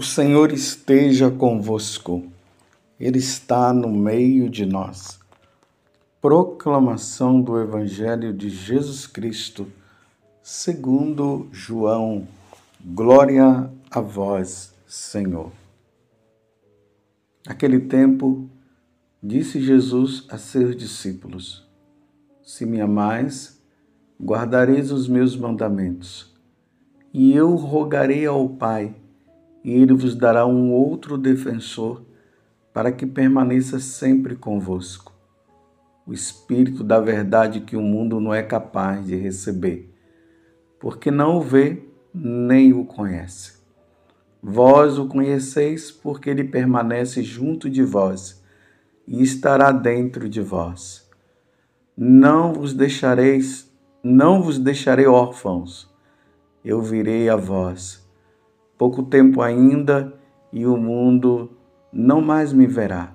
O Senhor esteja convosco, Ele está no meio de nós. Proclamação do Evangelho de Jesus Cristo, segundo João. Glória a vós, Senhor. Naquele tempo, disse Jesus a seus discípulos: Se me amais, guardareis os meus mandamentos, e eu rogarei ao Pai e ele vos dará um outro defensor para que permaneça sempre convosco. O Espírito da verdade que o mundo não é capaz de receber, porque não o vê nem o conhece. Vós o conheceis porque ele permanece junto de vós e estará dentro de vós. Não vos deixareis, não vos deixarei órfãos. Eu virei a vós pouco tempo ainda e o mundo não mais me verá.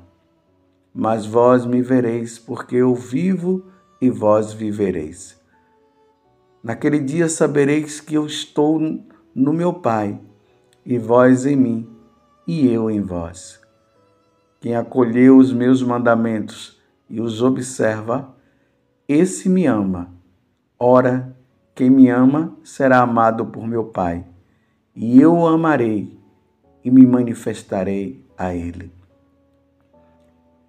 Mas vós me vereis, porque eu vivo e vós vivereis. Naquele dia sabereis que eu estou no meu Pai, e vós em mim, e eu em vós. Quem acolheu os meus mandamentos e os observa, esse me ama. Ora, quem me ama será amado por meu Pai e eu o amarei e me manifestarei a ele.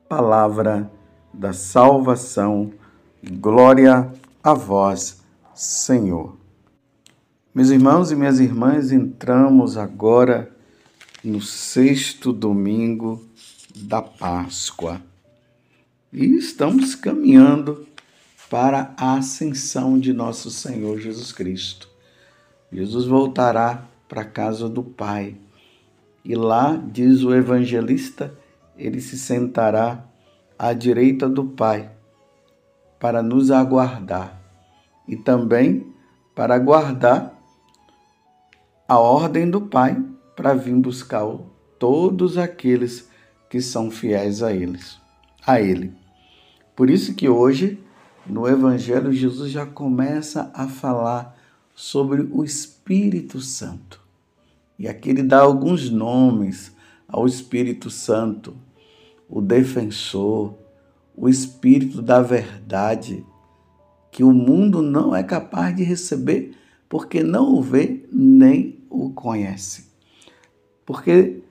Palavra da salvação, glória a vós, Senhor. Meus irmãos e minhas irmãs, entramos agora no sexto domingo da Páscoa e estamos caminhando para a ascensão de nosso Senhor Jesus Cristo. Jesus voltará para a casa do Pai. E lá, diz o evangelista, ele se sentará à direita do Pai para nos aguardar e também para aguardar a ordem do Pai para vir buscar todos aqueles que são fiéis a eles, a ele. Por isso que hoje no evangelho Jesus já começa a falar sobre o Espírito Santo. E aqui ele dá alguns nomes ao Espírito Santo: o defensor, o Espírito da verdade, que o mundo não é capaz de receber porque não o vê nem o conhece. Porque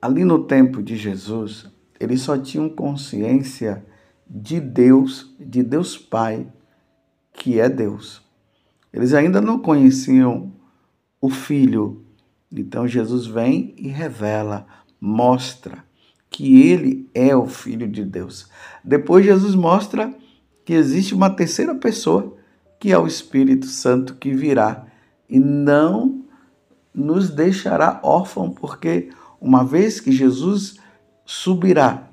ali no tempo de Jesus, eles só tinham consciência de Deus, de Deus Pai, que é Deus. Eles ainda não conheciam o Filho. Então Jesus vem e revela, mostra que ele é o Filho de Deus. Depois Jesus mostra que existe uma terceira pessoa, que é o Espírito Santo que virá e não nos deixará órfão, porque uma vez que Jesus subirá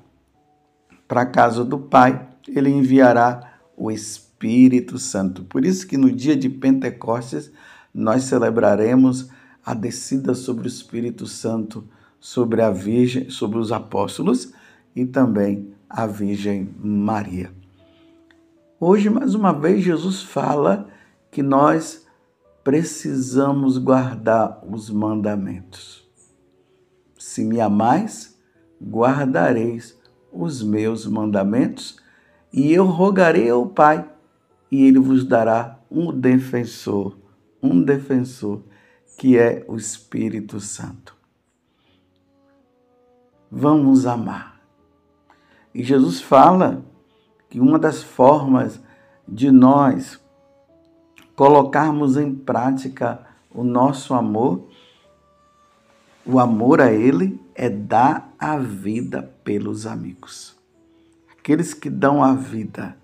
para a casa do Pai, ele enviará o Espírito Espírito Santo. Por isso que no dia de Pentecostes nós celebraremos a descida sobre o Espírito Santo, sobre a Virgem, sobre os apóstolos e também a Virgem Maria. Hoje, mais uma vez, Jesus fala que nós precisamos guardar os mandamentos. Se me amais, guardareis os meus mandamentos, e eu rogarei ao Pai, e ele vos dará um defensor, um defensor, que é o Espírito Santo. Vamos amar. E Jesus fala que uma das formas de nós colocarmos em prática o nosso amor, o amor a Ele, é dar a vida pelos amigos. Aqueles que dão a vida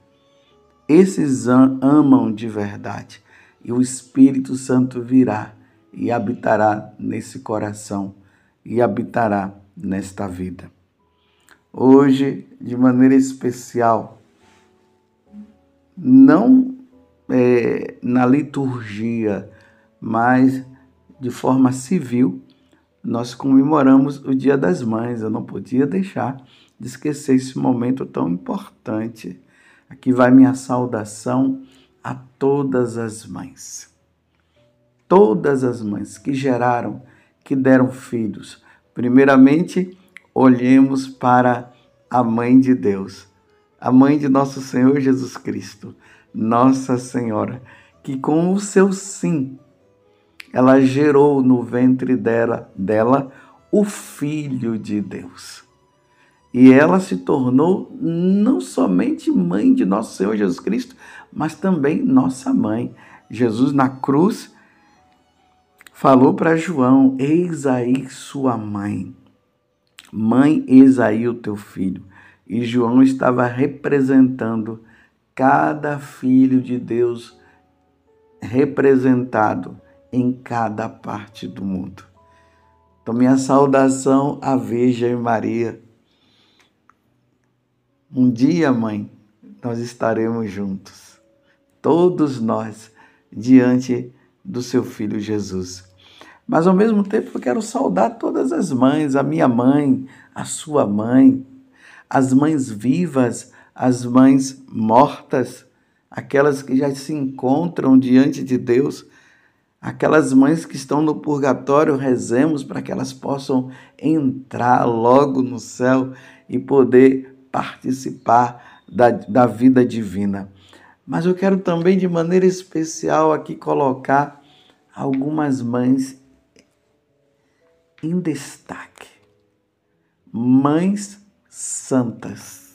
esses amam de verdade e o Espírito Santo virá e habitará nesse coração e habitará nesta vida. Hoje, de maneira especial, não é, na liturgia, mas de forma civil, nós comemoramos o Dia das Mães. Eu não podia deixar de esquecer esse momento tão importante Aqui vai minha saudação a todas as mães. Todas as mães que geraram, que deram filhos. Primeiramente, olhemos para a mãe de Deus, a mãe de nosso Senhor Jesus Cristo, Nossa Senhora, que com o seu sim, ela gerou no ventre dela, dela o Filho de Deus. E ela se tornou não somente mãe de nosso Senhor Jesus Cristo, mas também nossa mãe. Jesus na cruz falou para João: Eis aí sua mãe. Mãe, eis aí o teu filho. E João estava representando cada filho de Deus representado em cada parte do mundo. Então, minha saudação à Virgem Maria. Um dia, mãe, nós estaremos juntos, todos nós, diante do seu filho Jesus. Mas ao mesmo tempo eu quero saudar todas as mães, a minha mãe, a sua mãe, as mães vivas, as mães mortas, aquelas que já se encontram diante de Deus, aquelas mães que estão no purgatório, rezemos para que elas possam entrar logo no céu e poder participar da, da vida divina. Mas eu quero também, de maneira especial, aqui colocar algumas mães em destaque. Mães santas.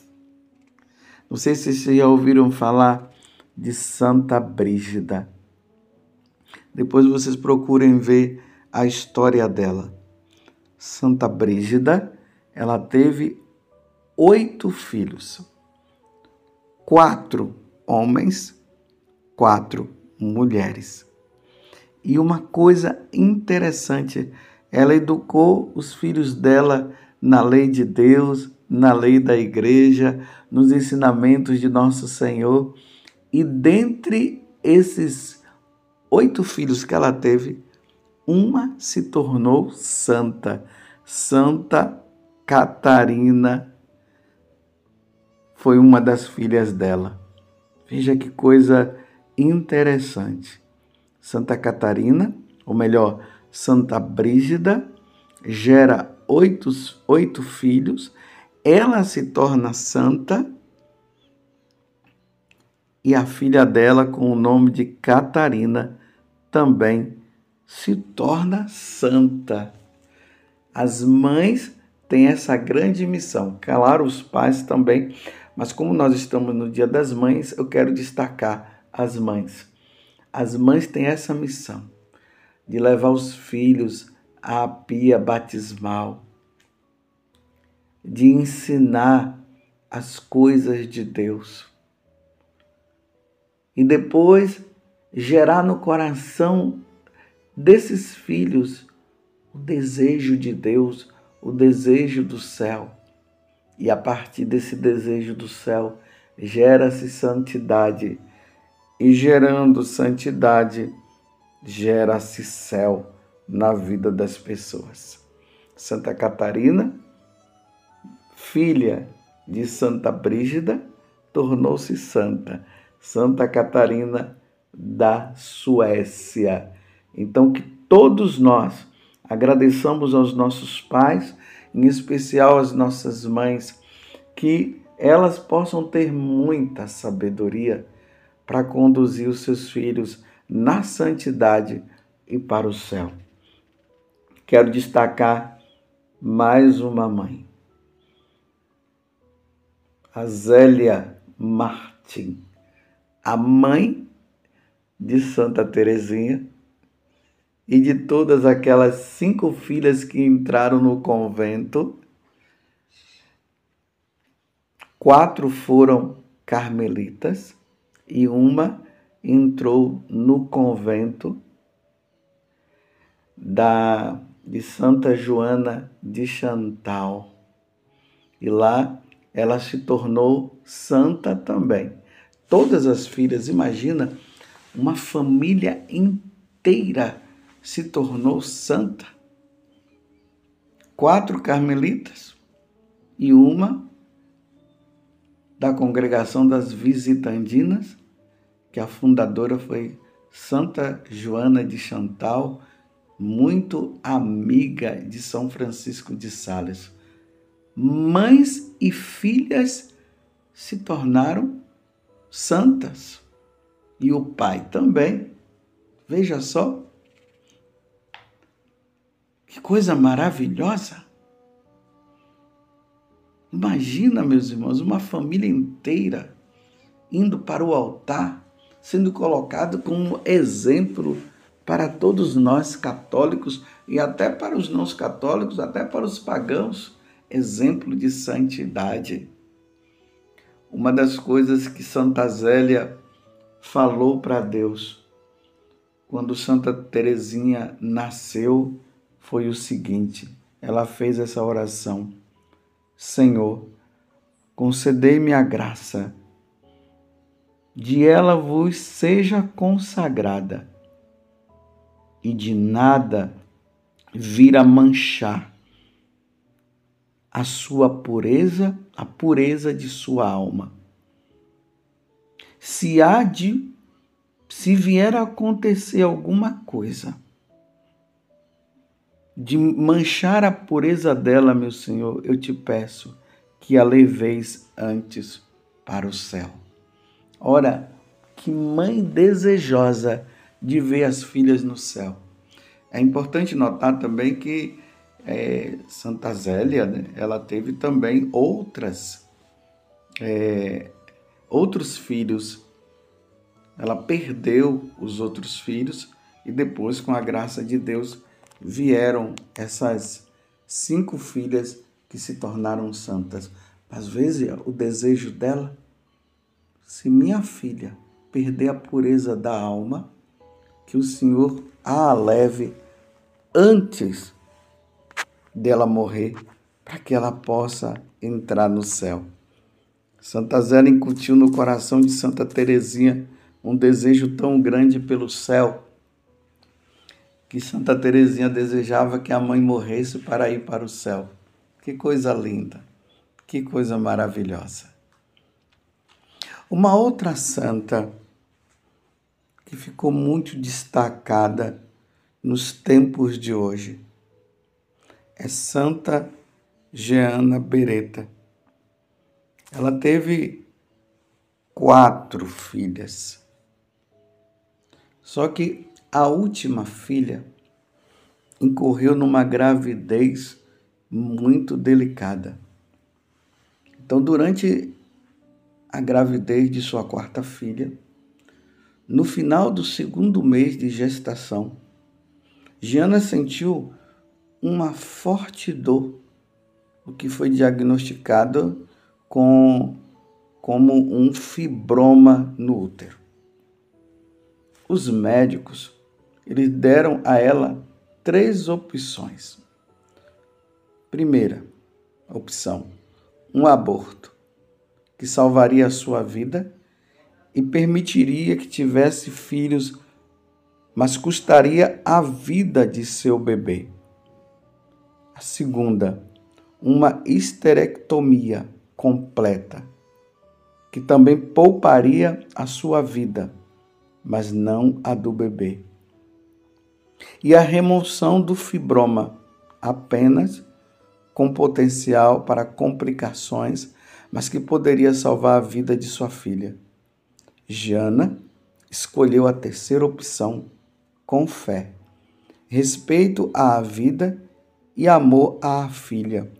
Não sei se vocês já ouviram falar de Santa Brígida. Depois vocês procurem ver a história dela. Santa Brígida, ela teve oito filhos, quatro homens, quatro mulheres. E uma coisa interessante ela educou os filhos dela na lei de Deus, na lei da igreja, nos ensinamentos de nosso Senhor. E dentre esses oito filhos que ela teve, uma se tornou santa, Santa Catarina foi uma das filhas dela. Veja que coisa interessante. Santa Catarina, ou melhor, Santa Brígida, gera oito, oito filhos, ela se torna santa e a filha dela, com o nome de Catarina, também se torna santa. As mães têm essa grande missão, claro, os pais também, mas como nós estamos no Dia das Mães, eu quero destacar as mães. As mães têm essa missão de levar os filhos à pia batismal, de ensinar as coisas de Deus. E depois gerar no coração desses filhos o desejo de Deus, o desejo do céu. E a partir desse desejo do céu, gera-se santidade. E gerando santidade, gera-se céu na vida das pessoas. Santa Catarina, filha de Santa Brígida, tornou-se santa. Santa Catarina da Suécia. Então, que todos nós agradeçamos aos nossos pais, em especial às nossas mães, que elas possam ter muita sabedoria para conduzir os seus filhos na santidade e para o céu. Quero destacar mais uma mãe, a Zélia Martin, a mãe de Santa Teresinha e de todas aquelas cinco filhas que entraram no convento. Quatro foram carmelitas e uma entrou no convento da de Santa Joana de Chantal. E lá ela se tornou santa também. Todas as filhas, imagina, uma família inteira se tornou santa. Quatro carmelitas e uma da congregação das visitandinas que a fundadora foi Santa Joana de Chantal, muito amiga de São Francisco de Sales. Mães e filhas se tornaram santas. E o pai também. Veja só. Que coisa maravilhosa. Imagina, meus irmãos, uma família inteira indo para o altar, sendo colocado como exemplo para todos nós católicos e até para os não católicos, até para os pagãos, exemplo de santidade. Uma das coisas que Santa Zélia falou para Deus quando Santa Teresinha nasceu foi o seguinte: ela fez essa oração. Senhor, concedei-me a graça de ela vos seja consagrada e de nada vir a manchar a sua pureza, a pureza de sua alma. Se há de, se vier a acontecer alguma coisa, de manchar a pureza dela, meu Senhor, eu te peço que a leveis antes para o céu. Ora, que mãe desejosa de ver as filhas no céu. É importante notar também que é, Santa Zélia, né, ela teve também outras, é, outros filhos. Ela perdeu os outros filhos e depois, com a graça de Deus, vieram essas cinco filhas que se tornaram santas. Às vezes, o desejo dela, se minha filha perder a pureza da alma, que o Senhor a leve antes dela morrer, para que ela possa entrar no céu. Santa Zélia incutiu no coração de Santa Teresinha um desejo tão grande pelo céu que Santa Teresinha desejava que a mãe morresse para ir para o céu. Que coisa linda, que coisa maravilhosa. Uma outra santa que ficou muito destacada nos tempos de hoje é Santa Jeana Beretta. Ela teve quatro filhas. Só que a última filha incorreu numa gravidez muito delicada. Então, durante a gravidez de sua quarta filha, no final do segundo mês de gestação, Giana sentiu uma forte dor, o que foi diagnosticado com, como um fibroma no útero. Os médicos eles deram a ela três opções. Primeira opção, um aborto, que salvaria a sua vida e permitiria que tivesse filhos, mas custaria a vida de seu bebê. A segunda, uma histerectomia completa, que também pouparia a sua vida, mas não a do bebê e a remoção do fibroma, apenas com potencial para complicações, mas que poderia salvar a vida de sua filha. Jana escolheu a terceira opção com fé, respeito à vida e amor à filha,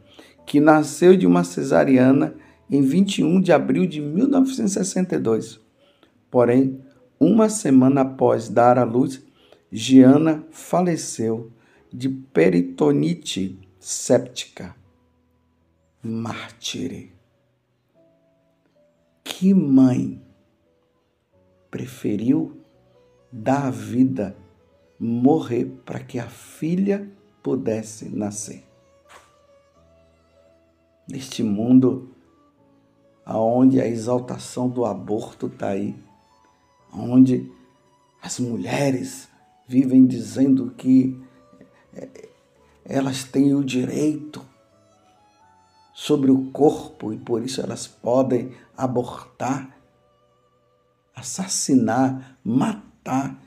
que nasceu de uma cesariana em 21 de abril de 1962. Porém, uma semana após dar à luz, Giana faleceu de peritonite séptica. Mártire. Que mãe preferiu dar a vida, morrer para que a filha pudesse nascer? Neste mundo aonde a exaltação do aborto está aí, onde as mulheres vivem dizendo que é, elas têm o direito sobre o corpo e por isso elas podem abortar, assassinar, matar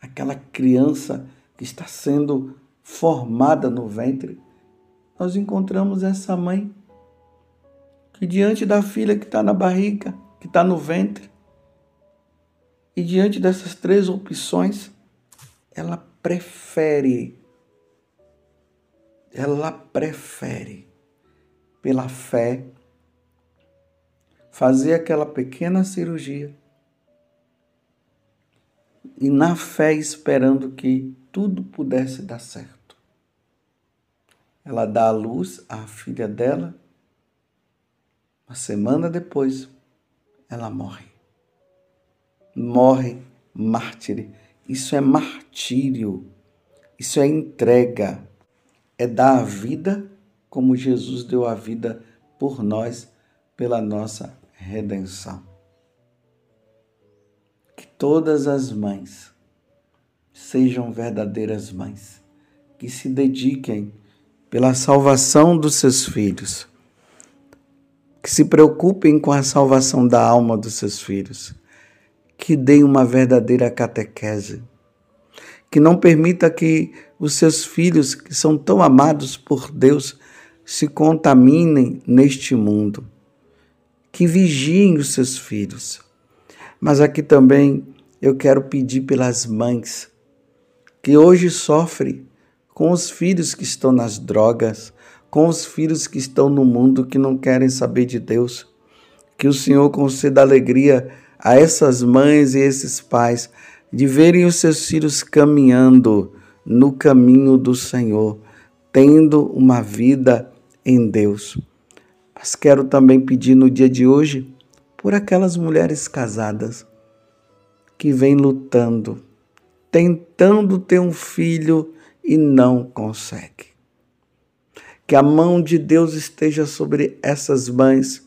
aquela criança que está sendo formada no ventre, nós encontramos essa mãe que, diante da filha que está na barriga, que está no ventre, e diante dessas três opções, ela prefere, ela prefere, pela fé, fazer aquela pequena cirurgia e na fé esperando que tudo pudesse dar certo. Ela dá à luz à filha dela. Uma semana depois, ela morre. Morre mártire. Isso é martírio. Isso é entrega. É dar a vida como Jesus deu a vida por nós, pela nossa redenção todas as mães sejam verdadeiras mães, que se dediquem pela salvação dos seus filhos, que se preocupem com a salvação da alma dos seus filhos, que deem uma verdadeira catequese, que não permita que os seus filhos, que são tão amados por Deus, se contaminem neste mundo, que vigiem os seus filhos mas aqui também eu quero pedir pelas mães que hoje sofrem com os filhos que estão nas drogas, com os filhos que estão no mundo que não querem saber de Deus. Que o Senhor conceda alegria a essas mães e esses pais de verem os seus filhos caminhando no caminho do Senhor, tendo uma vida em Deus. Mas quero também pedir no dia de hoje por aquelas mulheres casadas que vêm lutando, tentando ter um filho e não consegue. Que a mão de Deus esteja sobre essas mães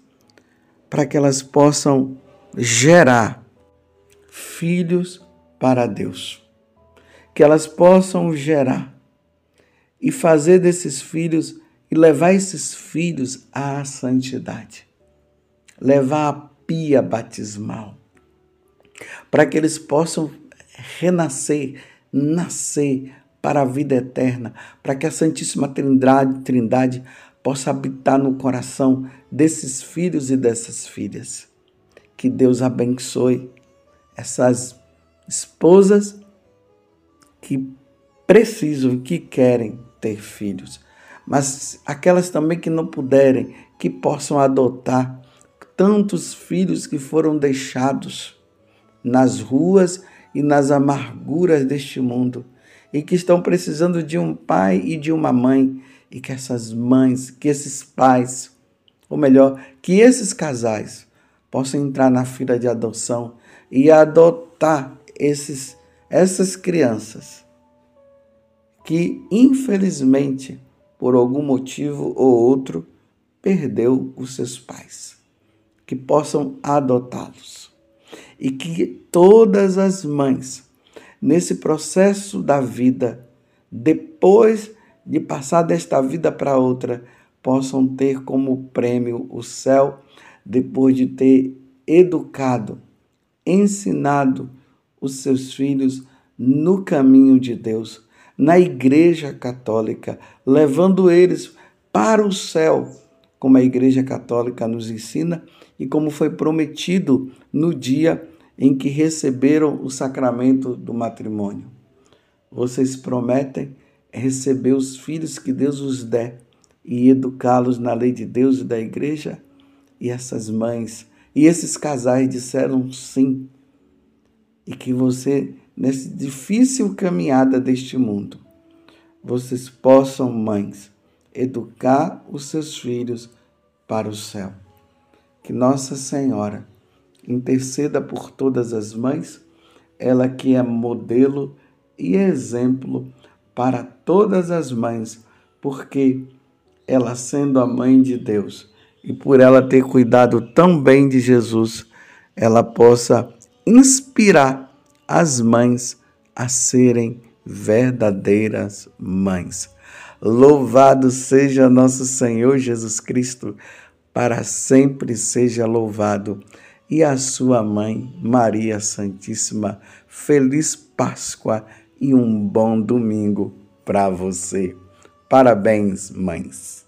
para que elas possam gerar filhos para Deus. Que elas possam gerar e fazer desses filhos e levar esses filhos à santidade. Levar a pia batismal, para que eles possam renascer, nascer para a vida eterna, para que a Santíssima Trindade, Trindade possa habitar no coração desses filhos e dessas filhas. Que Deus abençoe essas esposas que precisam, que querem ter filhos, mas aquelas também que não puderem, que possam adotar tantos filhos que foram deixados nas ruas e nas amarguras deste mundo e que estão precisando de um pai e de uma mãe e que essas mães, que esses pais, ou melhor, que esses casais possam entrar na fila de adoção e adotar esses essas crianças que infelizmente por algum motivo ou outro perdeu os seus pais que possam adotá-los. E que todas as mães, nesse processo da vida, depois de passar desta vida para outra, possam ter como prêmio o céu, depois de ter educado, ensinado os seus filhos no caminho de Deus, na Igreja Católica, levando eles para o céu, como a Igreja Católica nos ensina e como foi prometido no dia em que receberam o sacramento do matrimônio. Vocês prometem receber os filhos que Deus os der e educá-los na lei de Deus e da igreja? E essas mães e esses casais disseram sim. E que você, nessa difícil caminhada deste mundo, vocês possam, mães, educar os seus filhos para o céu que Nossa Senhora interceda por todas as mães, ela que é modelo e exemplo para todas as mães, porque ela sendo a mãe de Deus e por ela ter cuidado tão bem de Jesus, ela possa inspirar as mães a serem verdadeiras mães. Louvado seja nosso Senhor Jesus Cristo para sempre seja louvado. E a sua mãe, Maria Santíssima, feliz Páscoa e um bom domingo para você. Parabéns, mães.